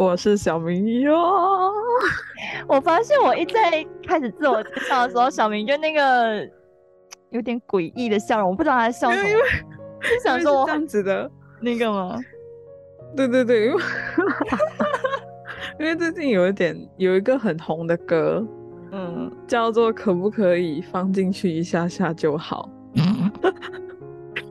我是小明哟。我发现我一在开始自我介绍的时候，小明就那个有点诡异的笑容，我不知道他在笑什么。你想说我这样子的那个吗？对对对，因为 因为最近有一点有一个很红的歌。嗯，叫做可不可以放进去一下下就好？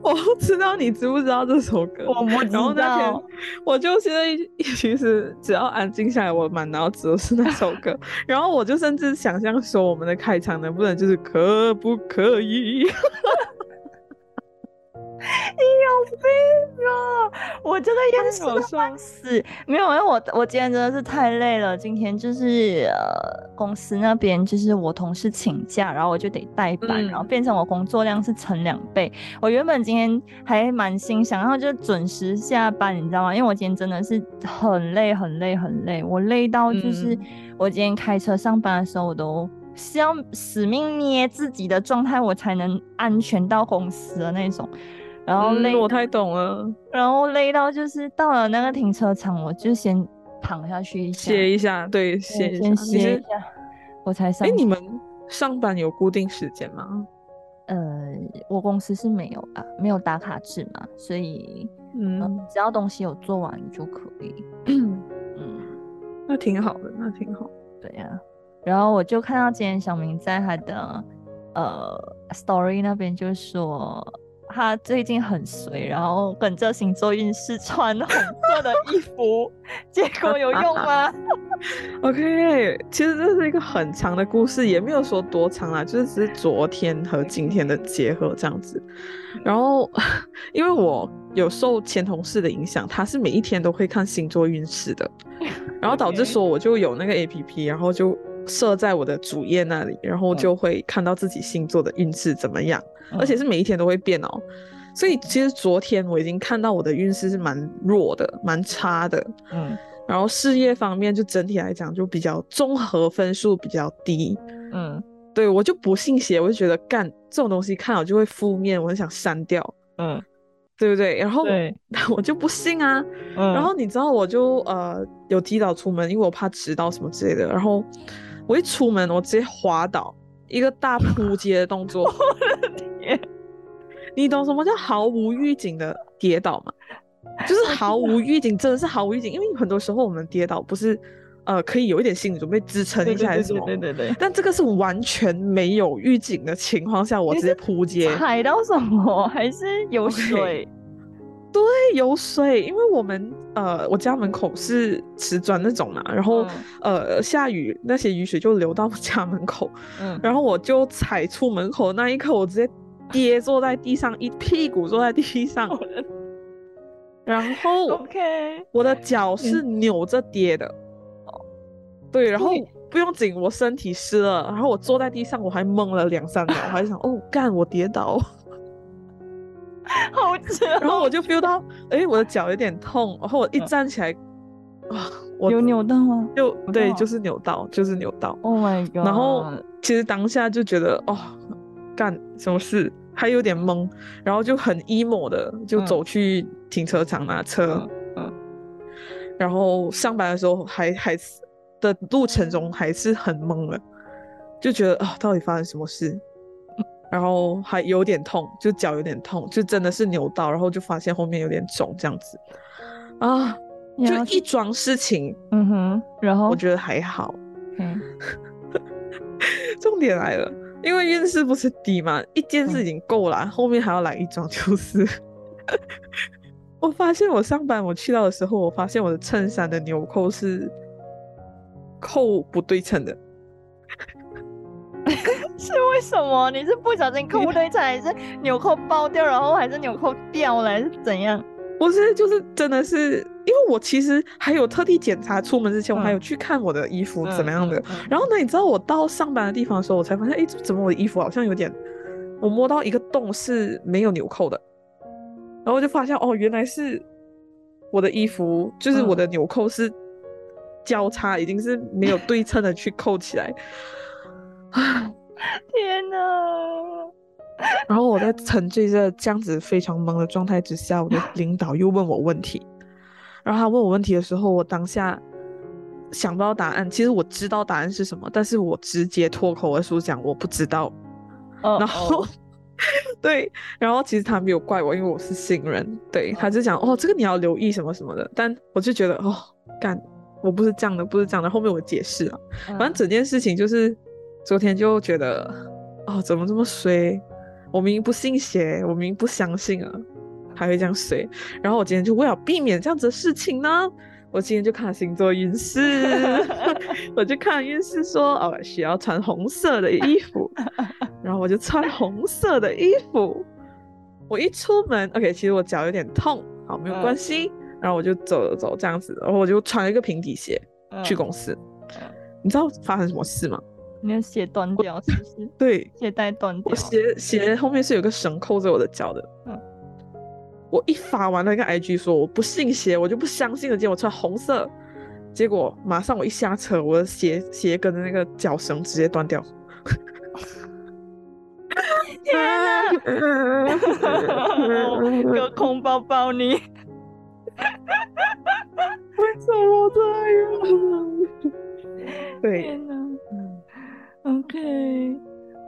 我不知道你知不知道这首歌。我不知道。然后那天，我就现在其实只要安静下来，我满脑子都是那首歌。然后我就甚至想象说，我们的开场能不能就是可不可以？你有病啊！我真的要笑死！没有，因为我我今天真的是太累了。今天就是呃，公司那边就是我同事请假，然后我就得代班，然后变成我工作量是乘两倍。我原本今天还蛮心想，然后就准时下班，你知道吗？因为我今天真的是很累，很累，很累。我累到就是我今天开车上班的时候，我都是要死命捏自己的状态，我才能安全到公司的那种。然后累，我太懂了。然后累到就是到了那个停车场，我就先躺下去歇一下，对，歇先歇一下，我才上。哎，你们上班有固定时间吗？呃，我公司是没有啊，没有打卡制嘛，所以嗯，只要东西有做完就可以。嗯，那挺好的，那挺好。对呀，然后我就看到今天小明在他的呃 story 那边就说。他最近很随，然后跟着星座运势穿红色的衣服，结果有用吗？OK，其实这是一个很长的故事，也没有说多长啦，就是只是昨天和今天的结合这样子。然后 因为我有受前同事的影响，他是每一天都会看星座运势的，然后导致说我就有那个 APP，然后就。设在我的主页那里，然后就会看到自己星座的运势怎么样，而且是每一天都会变哦。所以其实昨天我已经看到我的运势是蛮弱的，蛮差的。嗯，然后事业方面就整体来讲就比较综合分数比较低。嗯，对我就不信邪，我就觉得干这种东西看了就会负面，我很想删掉。嗯，对不对？然后 我就不信啊。然后你知道我就呃有提早出门，因为我怕迟到什么之类的。然后。我一出门，我直接滑倒，一个大扑街的动作。我的天！你懂什么叫毫无预警的跌倒吗？就是毫无预警，真的是毫无预警。因为很多时候我们跌倒不是，呃，可以有一点心理准备支撑一下还是什么？对对对。但这个是完全没有预警的情况下，我直接扑街。踩到什么？还是有水？对，有水，因为我们呃，我家门口是瓷砖那种嘛，然后呃，下雨那些雨水就流到家门口，嗯，然后我就踩出门口那一刻，我直接跌坐在地上，一屁股坐在地上，然后 OK，我的脚是扭着跌的，哦，对，然后不用紧，我身体湿了，然后我坐在地上，我还懵了两三秒，我还想，哦，干，我跌倒。好 扯，然后我就 feel 到，哎，我的脚有点痛，然后我一站起来，哇，我有扭到吗？就对，就是扭到，就是扭到。Oh my god！然后其实当下就觉得，哦，干什么事？还有点懵，然后就很 emo 的就走去停车场拿车，嗯，然后上班的时候还还是的路程中还是很懵了，就觉得啊，到底发生什么事？然后还有点痛，就脚有点痛，就真的是扭到，然后就发现后面有点肿这样子，啊，就一桩事情，嗯哼，然后我觉得还好，嗯，重点来了，因为运势不是低嘛，一件事情够了，后面还要来一桩，就是 我发现我上班我去到的时候，我发现我的衬衫的纽扣是扣不对称的。是为什么？你是不小心扣不对称，还是纽扣爆掉，然后还是纽扣掉了，还是怎样？不是，就是真的是因为我其实还有特地检查，出门之前我还嗯有去看我的衣服怎么样的。嗯嗯嗯然后呢，你知道我到上班的地方的时候，我才发现，哎，怎么我的衣服好像有点，我摸到一个洞是没有纽扣的，然后我就发现，哦，原来是我的衣服，就是我的纽扣是交叉，已经是没有对称的去扣起来。天哪！然后我在沉醉着这样子非常懵的状态之下，我的 领导又问我问题。然后他问我问题的时候，我当下想不到答案。其实我知道答案是什么，但是我直接脱口而出讲我不知道。哦然后哦 对，然后其实他没有怪我，因为我是新人。对，他就讲哦，这个你要留意什么什么的。但我就觉得哦，干，我不是这样的，不是这样的。后面我解释了，反正嗯整件事情就是昨天就觉得哦，怎么这么衰？我明明不信邪，我明明不相信啊，还会这样衰。然后我今天就为了避免这样子的事情呢，我今天就看了星座运势，我就看运势说哦，需要穿红色的衣服，然后我就穿红色的衣服。我一出门，OK，其实我脚有点痛，好，没有关嗯系。然后我就走了走这样子，然后我就穿了一个平底鞋去嗯公司。嗯你知道发生什么事吗？你的鞋断掉是不是？对，鞋带断掉我。鞋鞋后面是有个绳扣着我的脚的。嗯我一发完那个 IG 说我不信邪，我就不相信了。结果我穿红色，结果马上我一下车，我的鞋鞋跟的那个脚绳直接断掉。天哪！隔空抱抱你。怎么这样？对，！OK，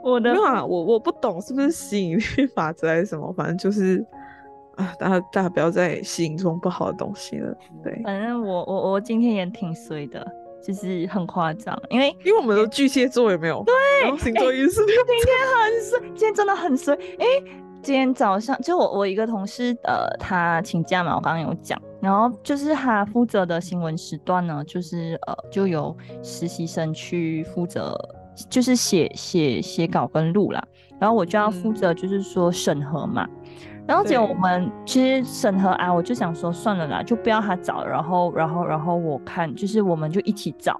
我的没有啊，我我不懂是不是吸引力法则还是什么，反正就是啊，大家大家不要再吸引这种不好的东西了。对，反正我我我今天也挺衰的，就是很夸张，因为因为我们都巨蟹座有没有？对，然后星座运势今天很衰，今天真的很衰。哎、今天早上就我我一个同事，呃，他请假嘛，我刚刚有讲，然后就是他负责的新闻时段呢，就是呃，就由实习生去负责，就是写写写稿跟录啦，然后我就要负责就是说审核嘛。然后结果我们其实审核啊，我就想说算了啦，就不要他找，然后然后然后我看就是我们就一起找，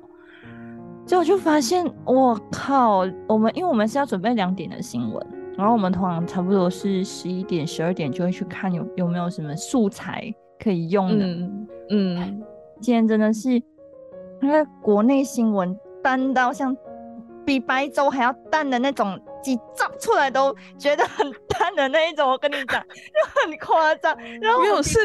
结果就发现我靠，我们因为我们是要准备两点的新闻，然后我们通常差不多是十一点、十二点就会去看有有没有什么素材可以用的。嗯嗯，今天真的是因为国内新闻单到像比白粥还要淡的那种，几照出来都觉得很淡的那一种。我跟你讲，就很夸张。然后没有是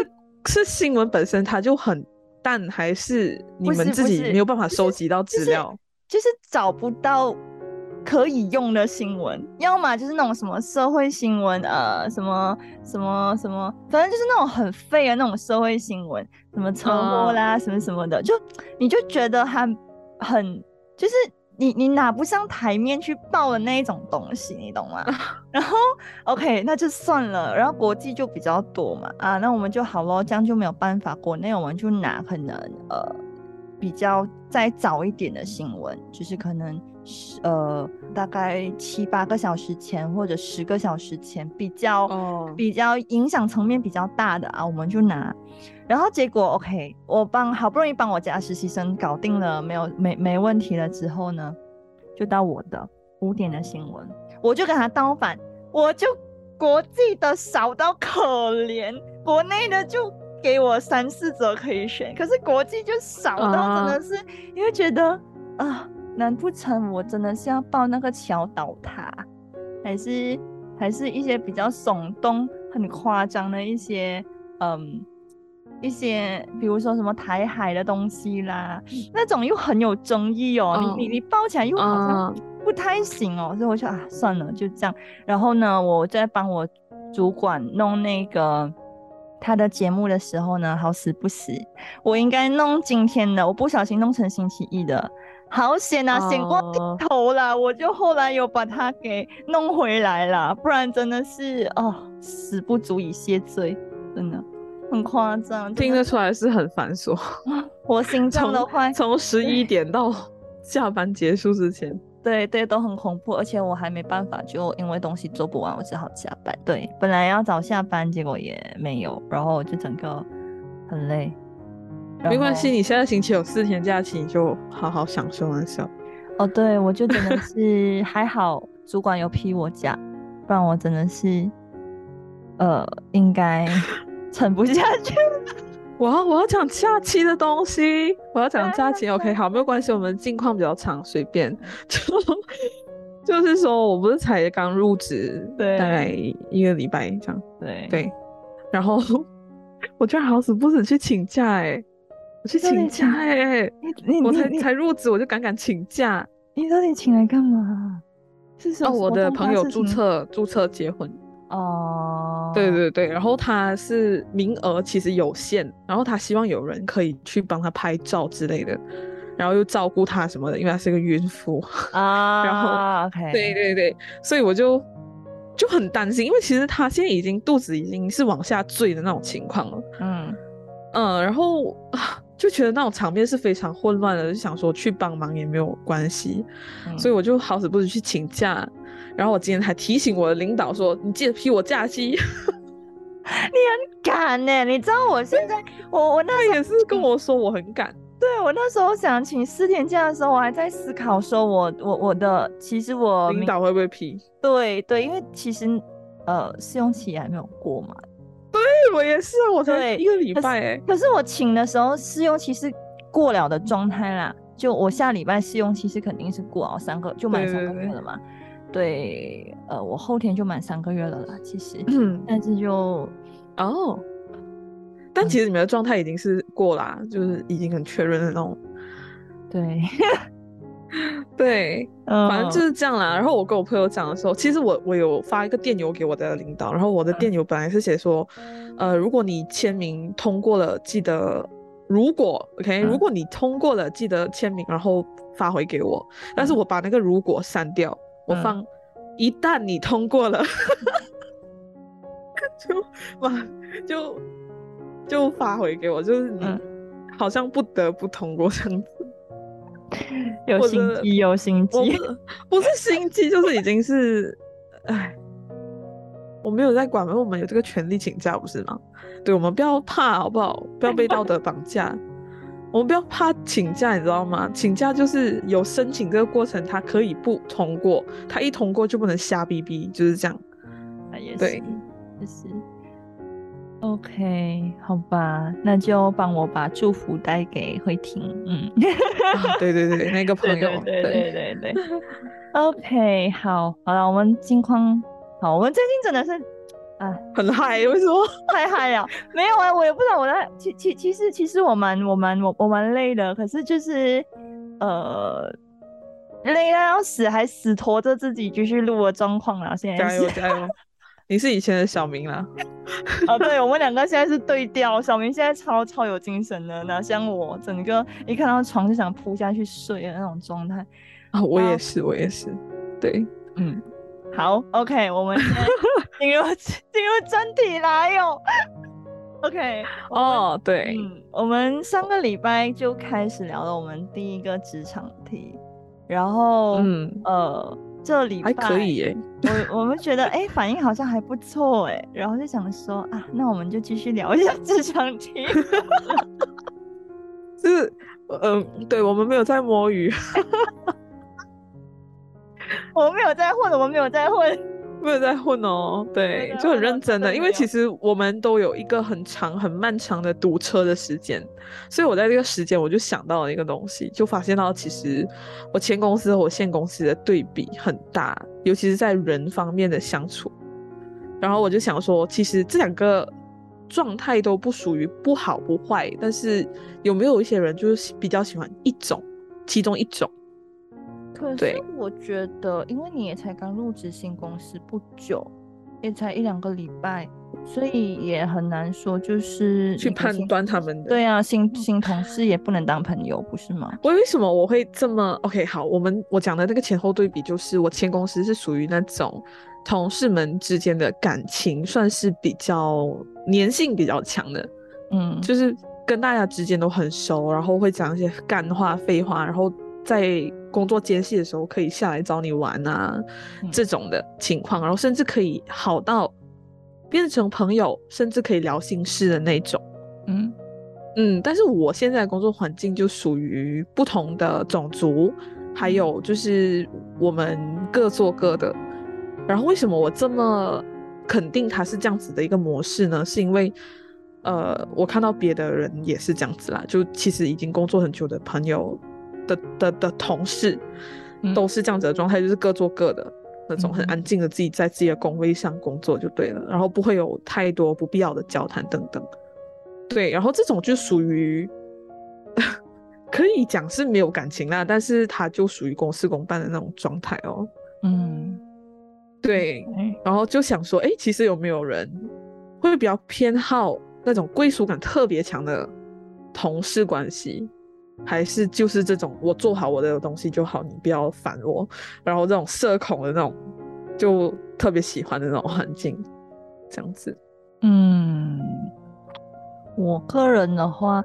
是新闻本身它就很淡，还是你们自己没有办法收集到资就是料？就是找不到可以用的新闻，要么就是那种什么社会新闻，呃，什么什么什么，反正就是那种很废的那种社会新闻，什么车祸啦，什么什么的，就你就觉得它很就是。你你拿不上台面去报的那一种东西，你懂吗？然后 OK，那就算了。然后国际就比较多嘛，啊，那我们就好咯，这样就没有办法。国内我们就拿可能呃比较再早一点的新闻，就是可能是呃大概七八个小时前或者十个小时前比较、哦比较影响层面比较大的啊，我们就拿。然后结果 OK，我帮好不容易帮我家实习生搞定了，没有没没问题了之后呢，就到我的五点的新闻，我就跟他倒反，我就国际的少到可怜，国内的就给我三四则可以选，可是国际就少到真的是，你会觉得啊，难不成我真的是要报那个桥倒塌，还是还是一些比较耸动、很夸张的一些嗯。一些，比如说什么台海的东西啦，那种又很有争议哦。嗯你你你抱起来又好像嗯不太行哦，所以我就啊算了，就这样。然后呢，我在帮我主管弄那个他的节目的时候呢，好死不死，我应该弄今天的，我不小心弄成星期一的，好险啊，险过哦头了！我就后来有把它给弄回来了，不然真的是哦，死不足以谢罪，真的很夸张，听得出来是很繁琐，我心中的话从十一点到下班结束之前。对对，都很恐怖，而且我还没办法，就因为东西做不完，我只好加班。对，本来要早下班，结果也没有，然后我就整个很累。没关系，你现在星期有四天假期，你就好好享受那时候。哦，对，我就真的是 还好，主管有批我假，不然我真的是，呃，应该撑不下去。我要我要讲假期的东西，我要讲假期。OK，好，没有关系，我们近况比较长，随便。就就是说我不是才刚入职，对大概一个礼拜这样，对，对。然后 我居然好死不死去请假、欸，我去请假、请欸，你你我才才入职我就敢敢请假。你到底请来干嘛？是什哦，我的朋友注册注册结婚，哦，对对对，然后他是名额其实有限，然后他希望有人可以去帮他拍照之类的，然后又照顾他什么的，因为他是个孕妇。啊，然后 OK，对对对，所以我就就很担心，因为其实他现在已经肚子已经是往下坠的那种情况了，嗯。嗯，然后啊 就觉得那种场面是非常混乱的，就想说去帮忙也没有关系，嗯。所以我就好死不死去请假，然后我今天还提醒我的领导说，你记得批我假期。你很赶呢、你知道我现在，我我那他也是跟我说我很赶，对我那时候想请四天假的时候，我还在思考说我，我我的其实我明领导会不会批？对对，因为其实呃试用期还没有过嘛，对我也是啊，我才一个礼拜哎、可是我请的时候试用期是过了的状态啦，就我下礼拜试用期是肯定是过了三个，就满三个月了嘛。对，呃，我后天就满三个月了啦，其实，嗯但是就哦，但其实你们的状态已经是过啦，就是已经很确认的那种。对，对，嗯，反正就是这样啦。然后我跟我朋友讲的时候，其实我我有发一个电邮给我的领导，然后我的电邮本来是写说，呃，如果你签名通过了，记得如果 OK，、嗯如果你通过了，记得签名，然后发回给我。但是我把那个如果删掉，我嗯放一旦你通过了，就把就就发回给我，就是你嗯好像不得不通过这样子。有心机，有心机不是心机，就是已经是，哎，我没有在管，因为我们有这个权利请假，不是吗？对，我们不要怕，好不好？不要被道德绑架。我们不要怕请假，你知道吗？请假就是有申请这个过程，他可以不通过，他一通过就不能瞎逼逼，就是这样。啊也是对，就是。OK，好吧，那就帮我把祝福带给慧婷，嗯，啊对对对，那个朋友，对对对对。对，OK，好，好了，我们近况，好，我们最近真的是啊很嗨，为什么？太嗨了，没有啊，我也不知道我在，其其其实其实我蛮我蛮我我蛮累的，可是就是呃。累到要死，还死拖着自己继续录的状况啦。现在是加油加油！你是以前的小明啦，哦，对，我们两个现在是对调。小明现在超超有精神的，哪像我，整个一看到床就想扑下去睡的那种状态。啊，我也是，我也是，对，嗯，好，OK，我们 进入 进入正题来，哟。OK，哦，对，嗯，我们上个礼拜就开始聊了我们第一个职场题，然后，嗯，呃，这礼拜还可以耶。我我们觉得哎、诶反应好像还不错哎，然后就想说啊，那我们就继续聊一下职场题。就是，嗯、对我们没有在摸鱼，我们没有在混，我们没有在混。没有在混哦，对就很认真的，因为其实我们都有一个很长、很漫长的堵车的时间，所以我在这个时间我就想到了一个东西，就发现到其实我前公司和我现公司的对比很大，尤其是在人方面的相处。然后我就想说，其实这两个状态都不属于不好不坏，但是有没有一些人就是比较喜欢一种，其中一种？可是我觉得，因为你也才刚入职新公司不久，也才一两个礼拜，所以也很难说就是去判断他们的对啊，新新同事也不能当朋友，不是吗？我为什么我会这么 OK？好，我们我讲的那个前后对比，就是我前公司是属于那种同事们之间的感情算是比较粘性比较强的，嗯，就是跟大家之间都很熟，然后会讲一些干话、废话，然后在工作间隙的时候可以下来找你玩啊、嗯这种的情况，然后甚至可以好到变成朋友，甚至可以聊心事的那种。嗯嗯，但是我现在的工作环境就属于不同的种族，还有就是我们各做各的。然后为什么我这么肯定它是这样子的一个模式呢？是因为，呃，我看到别的人也是这样子啦，就其实已经工作很久的朋友的的的同事，都是这样子的状态，就是各做各的那种，很安静的自己在自己的工位上工作就对了，然后不会有太多不必要的交谈等等。对，然后这种就属于 可以讲是没有感情啦，但是他就属于公事公办的那种状态哦。嗯，对，然后就想说，哎，其实有没有人会比较偏好那种归属感特别强的同事关系，还是就是这种我做好我的东西就好，你不要烦我，然后这种社恐的那种就特别喜欢的那种环境，这样子，嗯。我个人的话，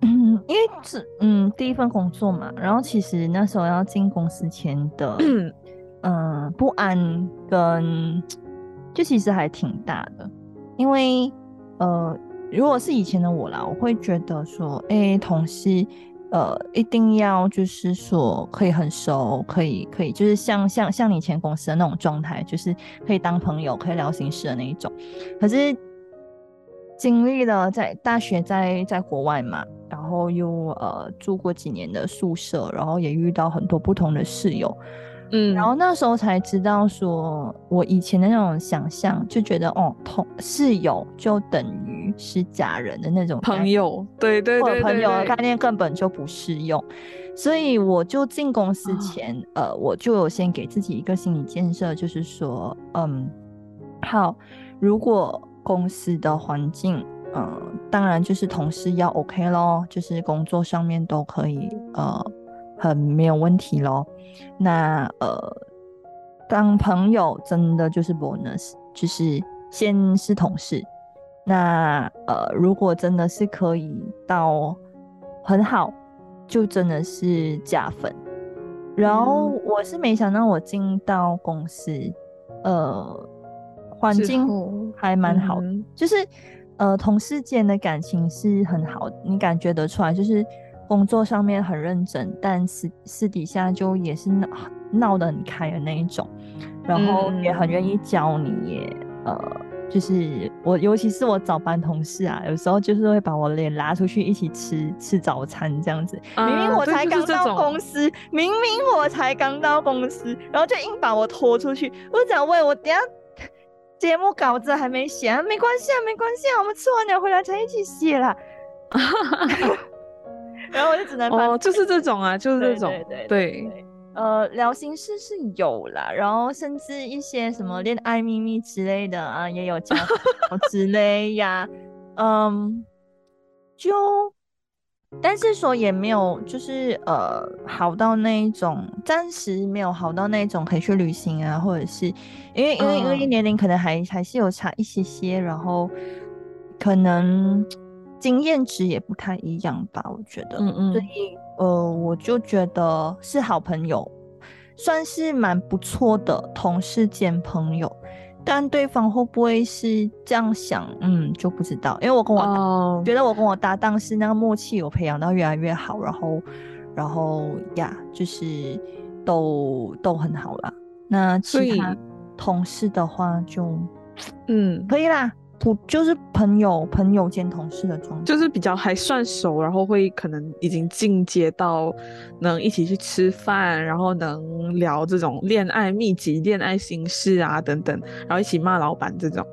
嗯，因为是嗯第一份工作嘛，然后其实那时候要进公司前的，嗯不安跟就其实还挺大的，因为呃如果是以前的我啦，我会觉得说，哎，同事呃一定要就是说可以很熟，可以可以就是像像像你以前公司的那种状态，就是可以当朋友，可以聊心事的那一种，可是。经历了在大学在在国外嘛，然后又呃住过几年的宿舍，然后也遇到很多不同的室友，嗯，然后那时候才知道说，我以前的那种想象就觉得哦，同室友就等于是假人的那种朋友，对对对，朋友的概念根本就不适用，所以我就进公司前，呃，我就有先给自己一个心理建设，就是说，嗯，好，如果。公司的环境，嗯，当然就是同事要 OK 咯，就是工作上面都可以，呃，很没有问题咯。那呃，当朋友真的就是 bonus，就是先是同事。那呃，如果真的是可以到很好，就真的是加分。然后我是没想到我进到公司，呃。环境还蛮好，就是呃，同事间的感情是很好，你感觉得出来，就是工作上面很认真，但私私底下就也是闹闹得很开的那一种，然后也很愿意教你，也呃，就是我尤其是我早班同事啊，有时候就是会把我脸拉出去一起吃吃早餐这样子，明明我才刚到公司，明明我才刚到公司，然后就硬把我拖出去，我讲喂，我等下。节目稿子还没写，没关系啊，没关系啊，我们吃完了回来才一起写啦。然后我就只能哦，就是这种啊，就是这种，对对。呃，聊心事是有啦，然后甚至一些什么恋爱秘密之类的啊，也有讲之类呀，嗯，就。但是说也没有，就是呃，好到那一种，暂时没有好到那一种可以去旅行啊，或者是因为因为因为年龄可能还还是有差一些些，然后可能经验值也不太一样吧，我觉得，嗯嗯，所以呃，我就觉得是好朋友，算是蛮不错的同事兼朋友。但对方会不会是这样想？嗯，就不知道。因为我跟我觉得我跟我搭档是那个默契有培养到越来越好，然后，然后呀，就是都都很好了。那其他同事的话就，嗯，可以啦。不就是朋友，朋友兼同事的状态，就是比较还算熟，然后会可能已经进阶到能一起去吃饭，然后能聊这种恋爱秘籍、恋爱心事啊等等，然后一起骂老板这种，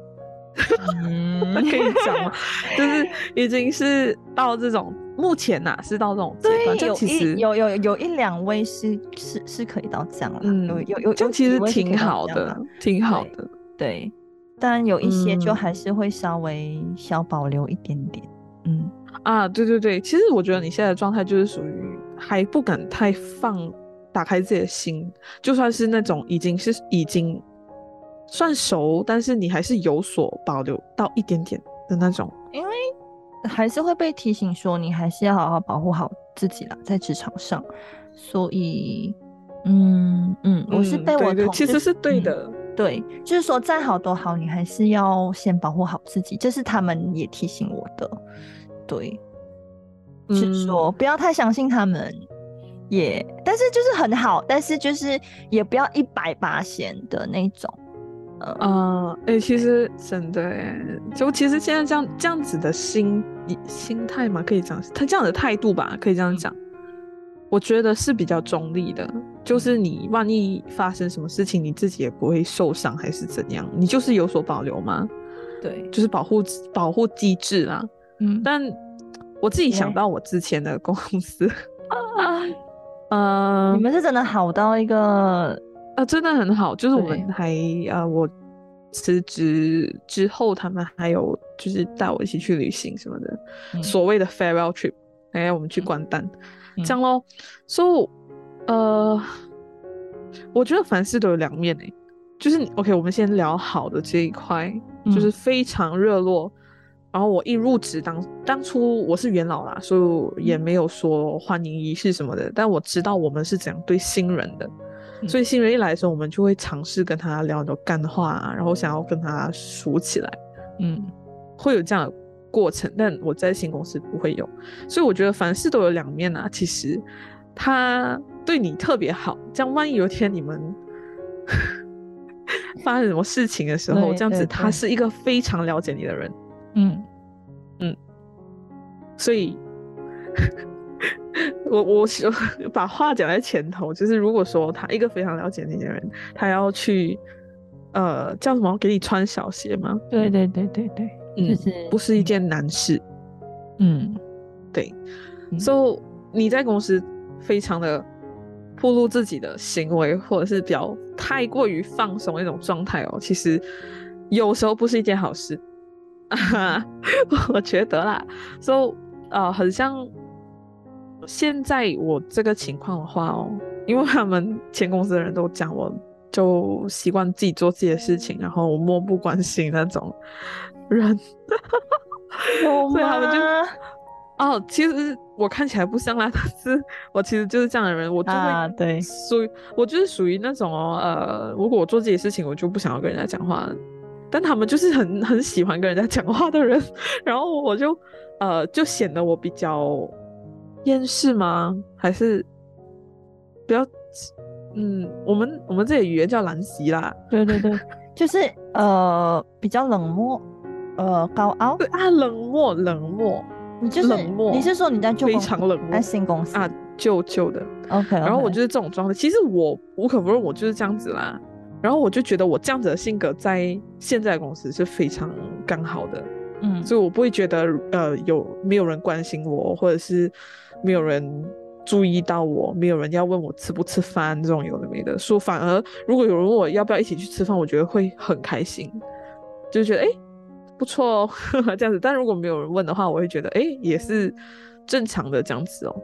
嗯 可以讲吗？就是已经是到这种目前呐，是到这种阶段，就其实有有有一两位是是是可以到这样了，嗯，有有有，就其实挺好的，挺好的，对。但有一些就还是会稍微小保留一点点，嗯。啊，对对对，其实我觉得你现在的状态就是属于还不敢太放打开自己的心，就算是那种已经是已经算熟，但是你还是有所保留到一点点的那种，因为还是会被提醒说你还是要好好保护好自己了，在职场上，所以嗯嗯，我是被我同其实是对的。对，就是说再好都好，你还是要先保护好自己，这是他们也提醒我的。对，是说不要太相信他们，也但是就是很好，但是就是也不要一百八千的那种。呃，哎，其实真的，就其实现在这样这样子的心心态嘛，可以这样，他这样的态度吧，可以这样讲，我觉得是比较中立的。就是你万一发生什么事情，你自己也不会受伤，还是怎样？你就是有所保留吗？对，就是保护保护机制啦。嗯，但我自己想到我之前的公司，呃，你们是真的好到一个。啊，真的很好，就是我们还呃，我辞职之后，他们还有就是带我一起去旅行什么的，所谓的 farewell trip，哎，我们去关丹，这样咯。所以，呃，我觉得凡事都有两面诶，就是 OK，我们先聊好的这一块，就是非常热络。然后我一入职当当初我是元老啦，所以也没有说欢迎仪式什么的，但我知道我们是怎样对新人的。所以新人一来的时候，我们就会尝试跟他聊很多干话，然后想要跟他熟起来，嗯，会有这样的过程。但我在新公司不会有，所以我觉得凡事都有两面啊。其实他对你特别好，这样万一有一天你们 发生什么事情的时候，这样子他是一个非常了解你的人，嗯嗯，所以。我我 把话讲在前头，就是如果说他一个非常了解你的人，他要去，呃，叫什么给你穿小鞋吗？对对对对对，就是不是一件难事。嗯，对。所以你在公司非常的暴露自己的行为，或者是比较太过于放松那种状态哦，其实有时候不是一件好事。我觉得啦，所以呃，很像。现在我这个情况的话哦，因为他们前公司的人都讲，我就习惯自己做自己的事情，然后我漠不关心那种人，所以他们就哦，其实我看起来不像啦，但是我其实就是这样的人，我就会对属于我就是属于那种哦，呃，如果我做自己事情，我就不想要跟人家讲话，但他们就是很很喜欢跟人家讲话的人，然后我就呃就显得我比较。厌世吗？还是比较嗯，我们我们这里语言叫兰席啦。对对对，就是呃比较冷漠，呃高傲。对啊，冷漠冷漠，你就是冷漠。你是说你在旧非常冷漠？在新公司啊，旧旧的。OK。然后我就是这种状态。其实我无可否认，我就是这样子啦。然后我就觉得我这样子的性格在现在公司是非常刚好的。嗯，所以我不会觉得呃有没有人关心我，或者是。没有人注意到我，没有人要问我吃不吃饭，这种有的没的。说反而如果有人问我要不要一起去吃饭，我觉得会很开心，就觉得哎不错哦 这样子。但如果没有人问的话，我会觉得哎也是正常的这样子哦。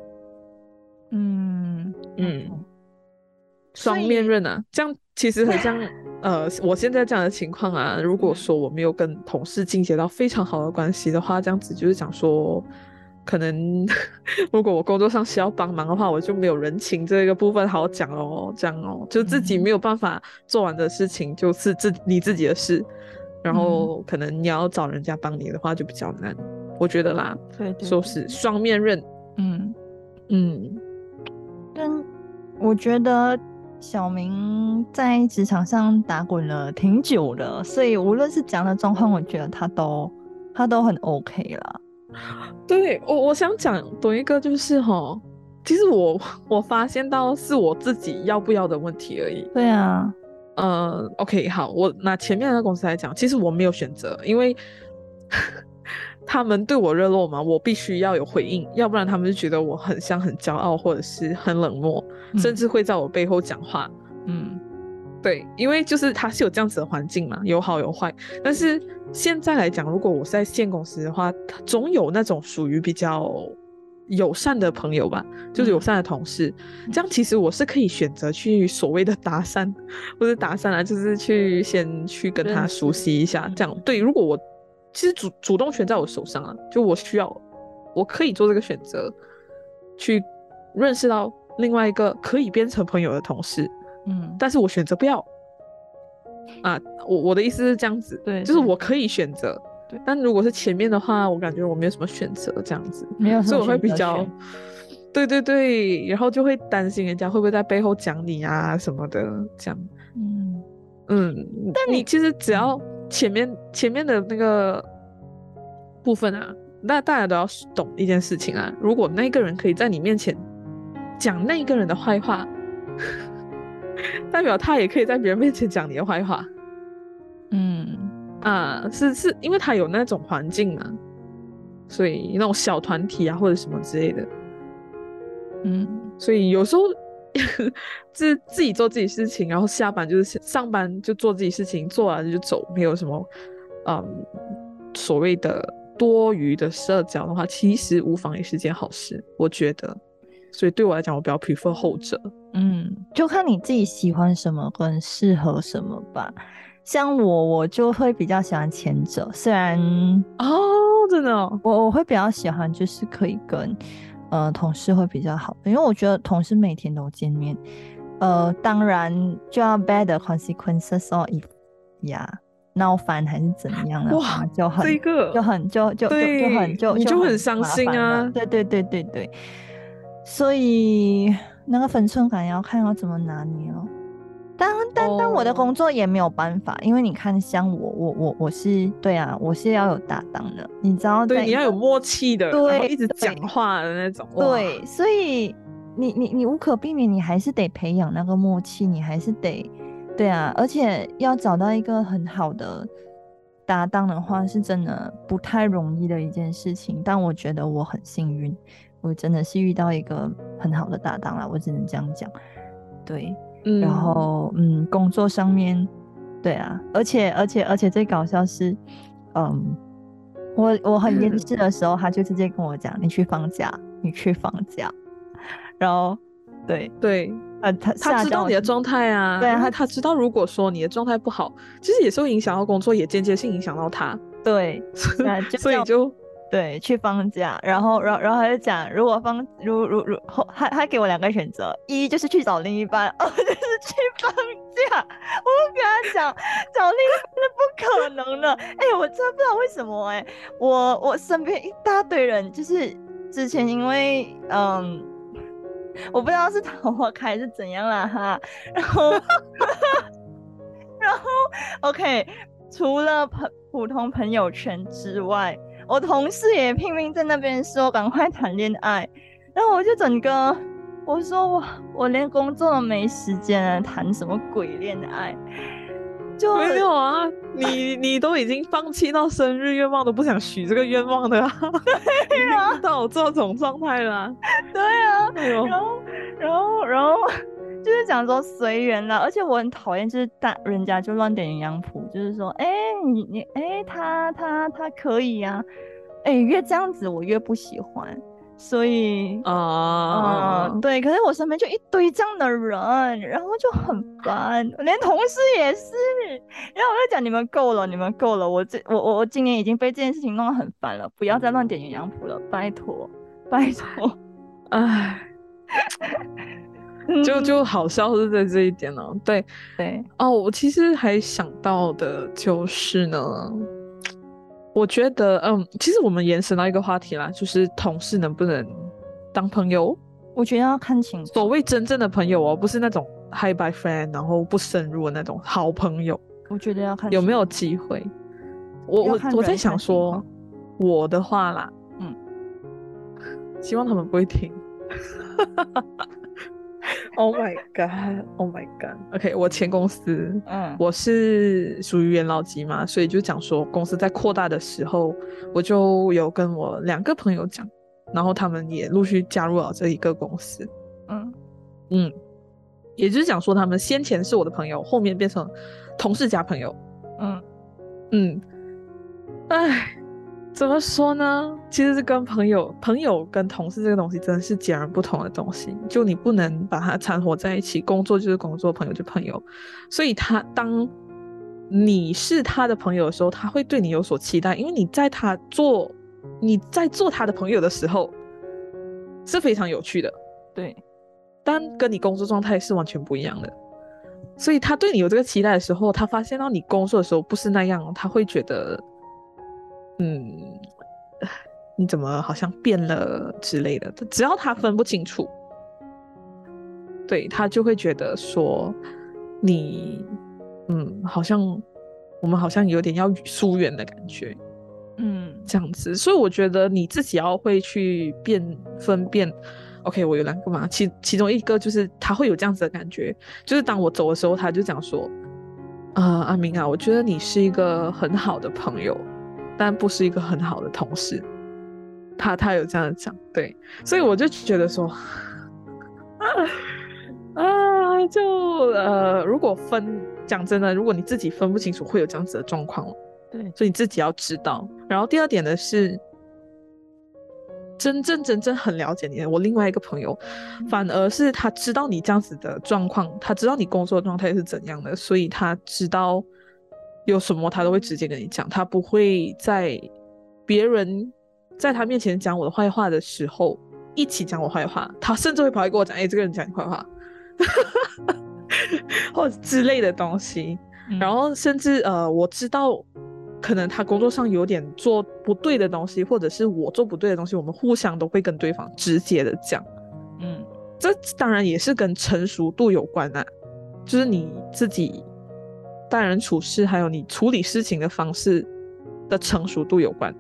嗯嗯，双面刃啊，这样其实很像 呃我现在这样的情况啊。如果说我没有跟同事进阶到非常好的关系的话，这样子就是讲说。可能 如果我工作上需要帮忙的话，我就没有人情这个部分好讲哦，这样哦，就自己没有办法做完的事情就是自你自己的事，然后可能你要找人家帮你的话就比较难，我觉得啦，对，说是双面刃，嗯嗯，但我觉得小明在职场上打滚了挺久的，所以无论是怎样的状况，我觉得他都他都很 OK 了。对我，我想讲多一个就是哈，其实我 我发现到是我自己要不要的问题而已。对啊，呃，OK，好，我拿前面那个公司来讲，其实我没有选择，因为 他们对我热络嘛，我必须要有回应，要不然他们就觉得我很像很骄傲，或者是很冷漠，甚至会在我背后讲话。嗯。对，因为就是他是有这样子的环境嘛，有好有坏。但是现在来讲，如果我是在现公司的话，总有那种属于比较友善的朋友吧，就是友善的同事。这样其实我是可以选择去所谓的搭讪，或者搭讪啊，就是去先去跟他熟悉一下。这样对，如果我其实主主动权在我手上啊，就我需要，我可以做这个选择，去认识到另外一个可以变成朋友的同事。嗯，但是我选择不要啊，我我的意思是这样子，对，就是我可以选择，对，但如果是前面的话，我感觉我没有什么选择这样子，没有所以我会比较，对对对，然后就会担心人家会不会在背后讲你啊什么的，这样。嗯嗯，但你你其实只要前面前面的那个部分啊，那大家都要懂一件事情啊，如果那个人可以在你面前讲那个人的坏话，代表他也可以在别人面前讲你的坏话嗯啊，是是因为他有那种环境嘛，所以那种小团体啊或者什么之类的，嗯所以有时候 自自己做自己事情，然后下班就是上班就做自己事情，做完就走，没有什么嗯所谓的多余的社交的话，其实无妨也是件好事，我觉得。所以对我来讲，我比较 prefer 后者。嗯，就看你自己喜欢什么跟适合什么吧。像我，我就会比较喜欢前者，虽然哦，真的、哦，我我会比较喜欢就是可以跟呃同事会比较好，因为我觉得同事每天都见面，呃，当然就要 the consequences or if 呀闹翻还是怎么样的哇话，就很这个就很就就就就很就你就很很伤心啊。对对对对对，所以那个分寸感要看要怎么拿捏哦。但但但我的哦工作也没有办法，因为你看，像我我我我是对啊，我是要有搭档的，你知道对，你要有默契的，对一直讲话的那种。哇，对，所以你你你无可避免，你还是得培养那个默契，你还是得对啊，而且要找到一个很好的搭档的话，是真的不太容易的一件事情。但我觉得我很幸运，我真的是遇到一个很好的搭档了，我只能这样讲。对，嗯，然后嗯，工作上面，对啊，而且而且而且最搞笑是，嗯，我我很厌世的时候，他就直接跟我讲，你去放假，你去放假，然后对，对，呃，他他知道你的状态啊，对啊他他知道如果说你的状态不好，其实也是会影响到工作，也间接性影响到他，对，所以就对，去放假，然后，然后，然后他就讲，如果放，如如如后，他他给我两个选择，一就是去找另一半，二就是去放假。我跟他讲，找另一半是不可能的。哎、我真的不知道为什么、哎，我我身边一大堆人，就是之前因为嗯，我不知道是桃花开是怎样啦哈，然后 然后 OK，除了朋普通朋友圈之外，我同事也拼命在那边说赶快谈恋爱，然后我就整个我说我我连工作都没时间了，谈什么鬼恋爱？就没有啊，你你都已经放弃到生日愿望都不想许这个愿望的 啊，对啊，到这种状态啦，对啊，哎，然后然后然后就是讲说随缘啦，而且我很讨厌就是大人家就乱点鸳鸯谱，就是说哎、你你哎、他他他可以呀、哎、越这样子我越不喜欢，所以啊、嗯，对，可是我身边就一堆这样的人，然后就很烦，连同事也是。然后我就讲你们够了，你们够了，我这我我我今年已经被这件事情弄得很烦了，不要再乱点鸳鸯谱了，拜托，拜托。唉，就嗯就好笑是在这一点哦、对对，哦，我其实还想到的就是呢，我觉得嗯，其实我们延伸到一个话题啦，就是同事能不能当朋友？我觉得要看情况。所谓真正的朋友哦，不是那种 hi bye friend，然后不深入的那种好朋友，我觉得要看有没有情机会？我我我在想说，我的话啦，嗯，希望他们不会听。Oh my god! Oh my god! OK，我前公司，嗯，我是属于元老级嘛，所以就讲说公司在扩大的时候，我就有跟我两个朋友讲，然后他们也陆续加入了这一个公司。嗯嗯，也就是讲说他们先前是我的朋友，后面变成同事加朋友。嗯嗯，唉，怎么说呢？其实是跟朋友、朋友跟同事这个东西真的是截然不同的东西，就你不能把它掺和在一起。工作就是工作，朋友就朋友。所以他当你是他的朋友的时候，他会对你有所期待，因为你在他做你在做他的朋友的时候是非常有趣的，对，但跟你工作状态是完全不一样的。所以他对你有这个期待的时候，他发现到你工作的时候不是那样，他会觉得嗯，你怎么好像变了之类的。只要他分不清楚，对他就会觉得说你，嗯，好像我们好像有点要疏远的感觉，嗯，这样子。所以我觉得你自己要会去辨分辨。OK，我有两个嘛，其其中一个就是他会有这样子的感觉，就是当我走的时候，他就讲说，啊，阿明啊，我觉得你是一个很好的朋友，但不是一个很好的同事。他他有这样讲，对，所以我就觉得说，啊，啊就呃，如果分讲真的，如果你自己分不清楚，会有这样子的状况，对，所以你自己要知道。然后第二点呢是。真正真正很了解你的，我另外一个朋友，反而是他知道你这样子的状况，他知道你工作状态是怎样的，所以他知道有什么他都会直接跟你讲，他不会在别人在他面前讲我的坏话的时候一起讲我坏话，他甚至会跑来跟我讲，哎，这个人讲你坏话，或者之类的东西，然后甚至呃，我知道。可能他工作上有点做不对的东西，或者是我做不对的东西，我们互相都会跟对方直接的讲。嗯，这当然也是跟成熟度有关啊，就是你自己待人处事，还有你处理事情的方式的成熟度有关。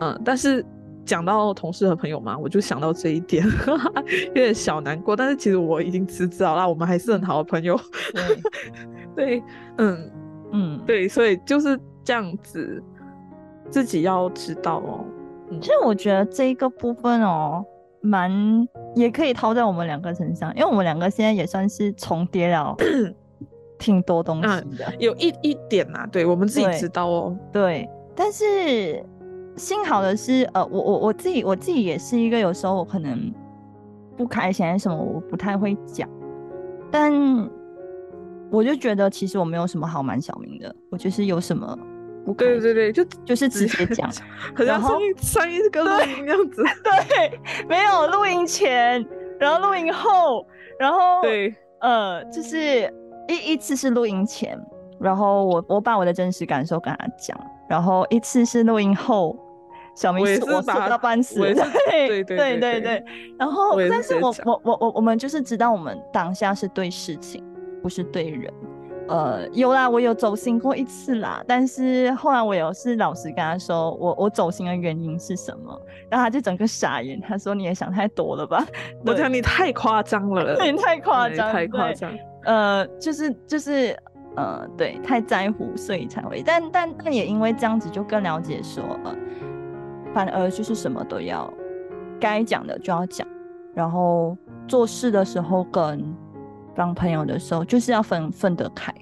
嗯，但是讲到同事和朋友嘛，我就想到这一点，有点小难过。但是其实我已经辞职了，我们还是很好的朋友。对，嗯嗯，对，所以就是。这样子，自己要知道哦。其实我觉得这一个部分哦，蛮也可以套在我们两个身上，因为我们两个现在也算是重叠了 挺多东西的，有一一点呐。对我们自己知道哦。对，但是幸好的是，呃，我我我自己我自己也是一个有时候我可能不开心什么，我不太会讲，但我就觉得其实我没有什么好瞒小明的，我就是有什么。对对对，就 就是直接讲，然后上一个录音这样子，对，没有录音前，然后录音后，然后对，呃，就是一一次是录音前，然后我我把我的真实感受跟他讲，然后一次是录音后，小明是我说到半死，对对对对对，然后但是我我我我我们就是知道我们当下是对事情，不是对人。呃，有啦，我有走心过一次啦，但是后来我有是老实跟他说，我我走心的原因是什么，然后他就整个傻眼，他说你也想太多了吧？我讲你太夸张了，你太夸张，太夸张。呃，就是就是呃，对，太在乎，所以才会，但但但也因为这样子，就更了解说，呃，反而就是什么都要该讲的就要讲，然后做事的时候跟。当朋友的时候，就是要分分得开。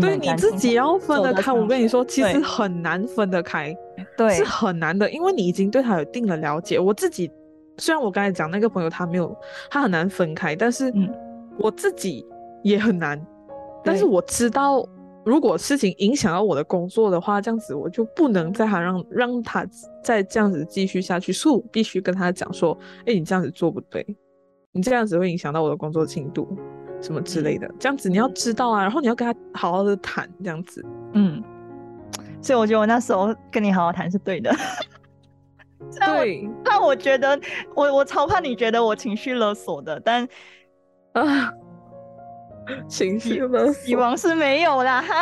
对你自己要分得开。我跟你说，其实很难分得开，对，是很难的，因为你已经对他有定了了解。我自己虽然我刚才讲那个朋友他没有，他很难分开，但是我自己也很难。但是我知道，如果事情影响到我的工作的话，这样子我就不能再还让让他再这样子继续下去，所以我必须跟他讲说：“哎，你这样子做不对，你这样子会影响到我的工作进度。”什么之类的，这样子你要知道啊，然后你要跟他好好的谈，这样子，嗯，所以我觉得我那时候跟你好好谈是对的。对，但我觉得我我超怕你觉得我情绪勒索的，但啊，情绪勒索，希望是没有啦哈。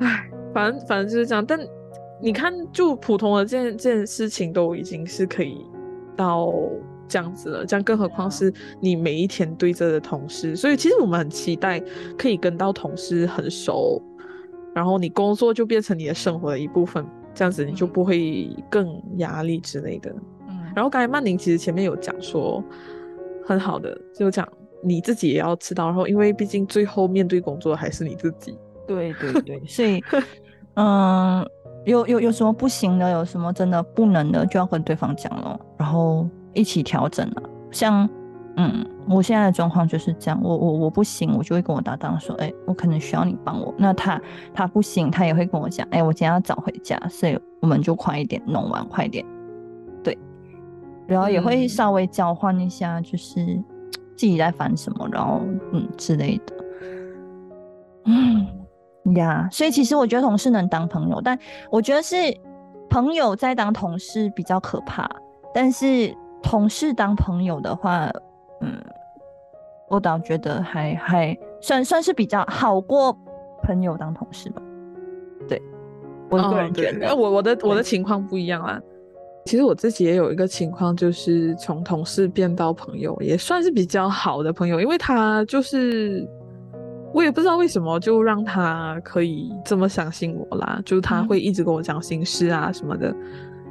唉，反正反正就是这样，但你看，就普通的这件这件事情都已经是可以到。这样子了，这样更何况是你每一天对着的同事，所以其实我们很期待可以跟到同事很熟，然后你工作就变成你的生活的一部分，这样子你就不会更压力之类的。嗯，然后刚才曼宁其实前面有讲说很好的，就讲你自己也要知道，然后因为毕竟最后面对工作还是你自己。对对对，所以嗯，有有有什么不行的，有什么真的不能的，就要跟对方讲了，然后。一起调整了，像，嗯，我现在的状况就是这样，我我我不行，我就会跟我搭档说，哎，我可能需要你帮我。那他他不行，他也会跟我讲，哎，我今天要早回家，所以我们就快一点弄完，快点，对，然后也会稍微交换一下，就是自己在烦什么，然后嗯之类的，嗯呀，所以其实我觉得同事能当朋友，但我觉得是朋友在当同事比较可怕，但是同事当朋友的话，嗯，我倒觉得还还算算是比较好过朋友当同事吧。对，我个人觉得，我我的我的情况不一样啊。其实我自己也有一个情况，就是从同事变到朋友，也算是比较好的朋友，因为他就是我也不知道为什么就让他可以这么相信我啦，就是他会一直跟我讲心事啊什么的。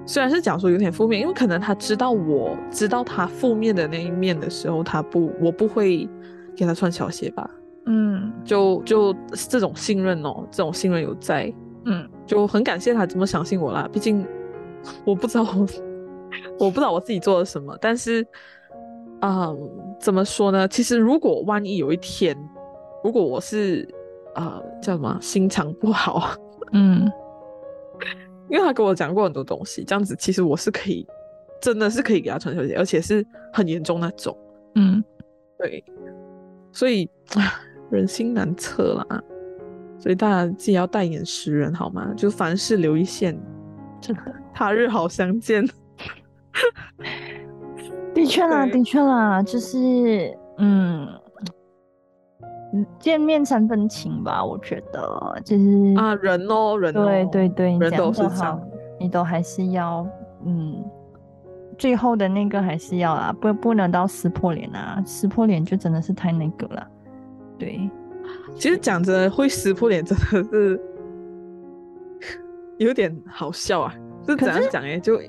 虽然是讲说有点负面，因为可能他知道我知道他负面的那一面的时候，他不我不会给他穿小鞋吧。嗯，就就这种信任哦，这种信任有在，嗯，就很感谢他这么相信我啦，毕竟。我不知道，我不知道我自己做了什么，但是，嗯，怎么说呢？其实，如果万一有一天，如果我是，呃，叫什么？心肠不好，嗯，因为他跟我讲过很多东西，这样子，其实我是可以，真的是可以给他传球鞋，而且是很严重那种，嗯，对，所以人心难测啦，所以大家自己要带眼识人好吗？就凡事留一线。真的，他日好相见。的确啦，的确啦，就是嗯，见面三分情吧，我觉得就是啊，人哦，人对对对，人都是这样，你都还是要嗯，最后的那个还是要啊，不不能到撕破脸啊，撕破脸就真的是太那个了。对，其实讲真，会撕破脸真的是。有点好笑啊，是怎样讲哎？就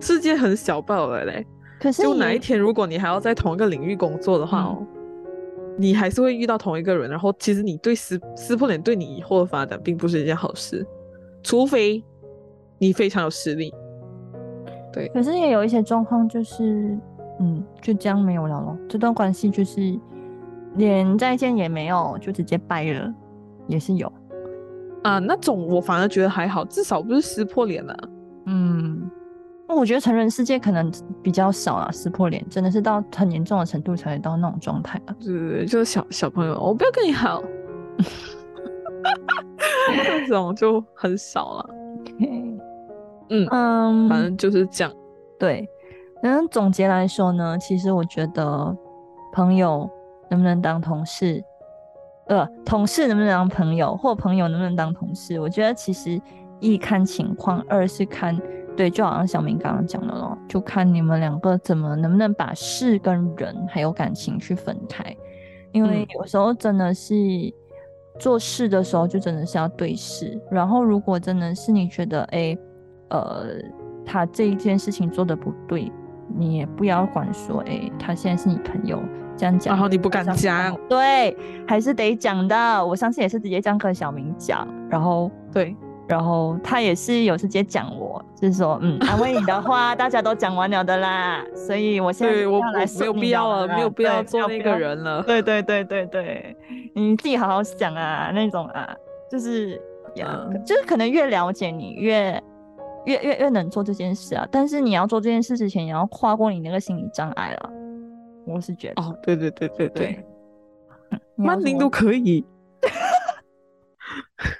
世界很小爆了嘞。可是，就哪一天如果你还要在同一个领域工作的话哦，你还是会遇到同一个人。然后，其实你对撕撕破脸对你以后的发展并不是一件好事，除非你非常有实力。对。可是也有一些状况，就是嗯，就这样没有了咯。这段关系就是连再见也没有，就直接掰了，也是有。啊，那种我反而觉得还好，至少不是撕破脸了。嗯，那我觉得成人世界可能比较少啊，撕破脸真的是到很严重的程度才会到那种状态啊。对对对，就是小小朋友，我不要跟你好，这种就很少了。OK，嗯嗯，反正就是这样。对，那总结来说呢，其实我觉得朋友能不能当同事？呃，同事能不能当朋友，或朋友能不能当同事？我觉得其实一看情况，二是看对，就好像小明刚刚讲的咯，就看你们两个怎么能不能把事跟人还有感情去分开。因为有时候真的是做事的时候，就真的是要对事。然后如果真的是你觉得，哎，呃，他这一件事情做的不对，你也不要管说，哎，他现在是你朋友。这样讲，然后你不敢讲，对，还是得讲的。我上次也是直接这样跟小明讲，然后对，然后他也是有直接讲我，就是说，嗯，安慰你的话，大家都讲完了的啦。所以我现在我来没有必要了，没有必要做那个人了。对对对对对，你自己好好想啊，那种啊，就是呀，就是可能越了解你，越越越越能做这件事啊。但是你要做这件事之前，也要跨过你那个心理障碍了。我是觉得哦，对对对对对，曼宁都可以，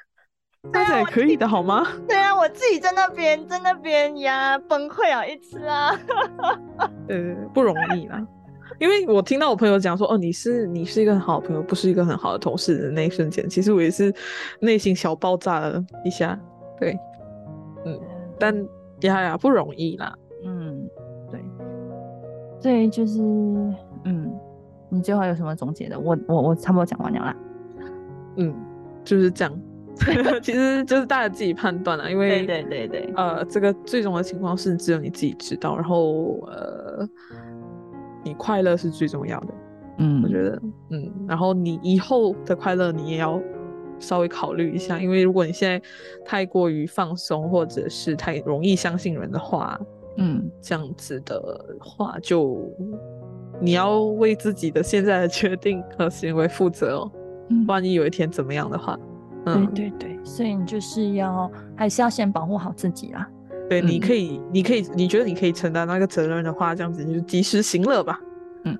大家也可以的好吗？对啊，我自己在那边在那边呀崩溃啊一次啊，呃不容易啦，因为我听到我朋友讲说，哦你是你是一个很好的朋友，不是一个很好的同事的那一瞬间，其实我也是内心小爆炸了一下，对，嗯，但呀呀不容易啦。嗯对，就是，嗯，你最后有什么总结的？我我我差不多讲完了啦。嗯，就是这样，其实就是大家自己判断了，因为对对对对，呃，这个最终的情况是只有你自己知道，然后呃，你快乐是最重要的，嗯，我觉得，嗯，然后你以后的快乐你也要稍微考虑一下，因为如果你现在太过于放松，或者是太容易相信人的话。嗯，这样子的话，就你要为自己的现在的决定和行为负责哦。万一有一天怎么样的话，对对对，所以你就是要还是要先保护好自己啦。对，你可以，你可以，你觉得你可以承担那个责任的话，这样子你就及时行乐吧。嗯，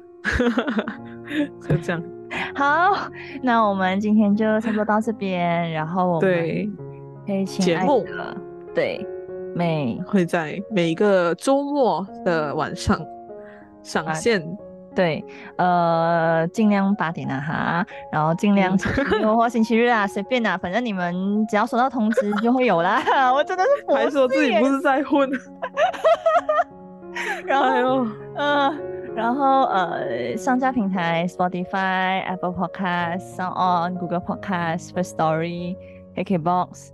就这样。好，那我们今天就差不多到这边，然后我们可以请节目对。每会在每一个周末的晚上上线。对，呃，尽量八点啊哈，然后尽量星期六或星期日啊，随便啊，反正你们只要收到通知就会有啦。我真的是 还说自己不是在混，然后呃，然后呃，上架平台 Spotify、Apple Podcast、Sound On、Google Podcast、First Story、KKBox、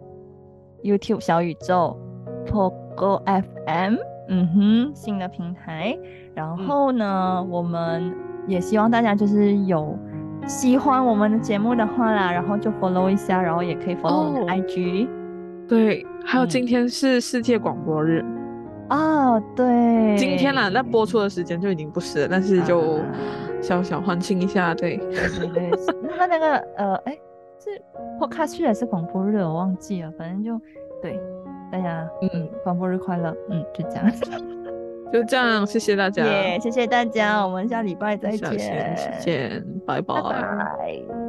YouTube 小宇宙、Pogo FM，嗯哼，新的平台。然后呢，我们也希望大家就是有喜欢我们的节目的话啦，然后就 follow 一下，然后也可以 follow 我们的 IG。对，还有今天是世界广播日啊，对，今天啦，那播出的时间就已经不是了，但是就小小欢庆一下，对。对对，那那个呃，哎，是 podcast 还是广播日？我忘记了，反正就对大家，嗯，广播日快乐，嗯，就这样。就这样，谢谢大家，谢谢大家，我们下礼拜再见，见，拜拜。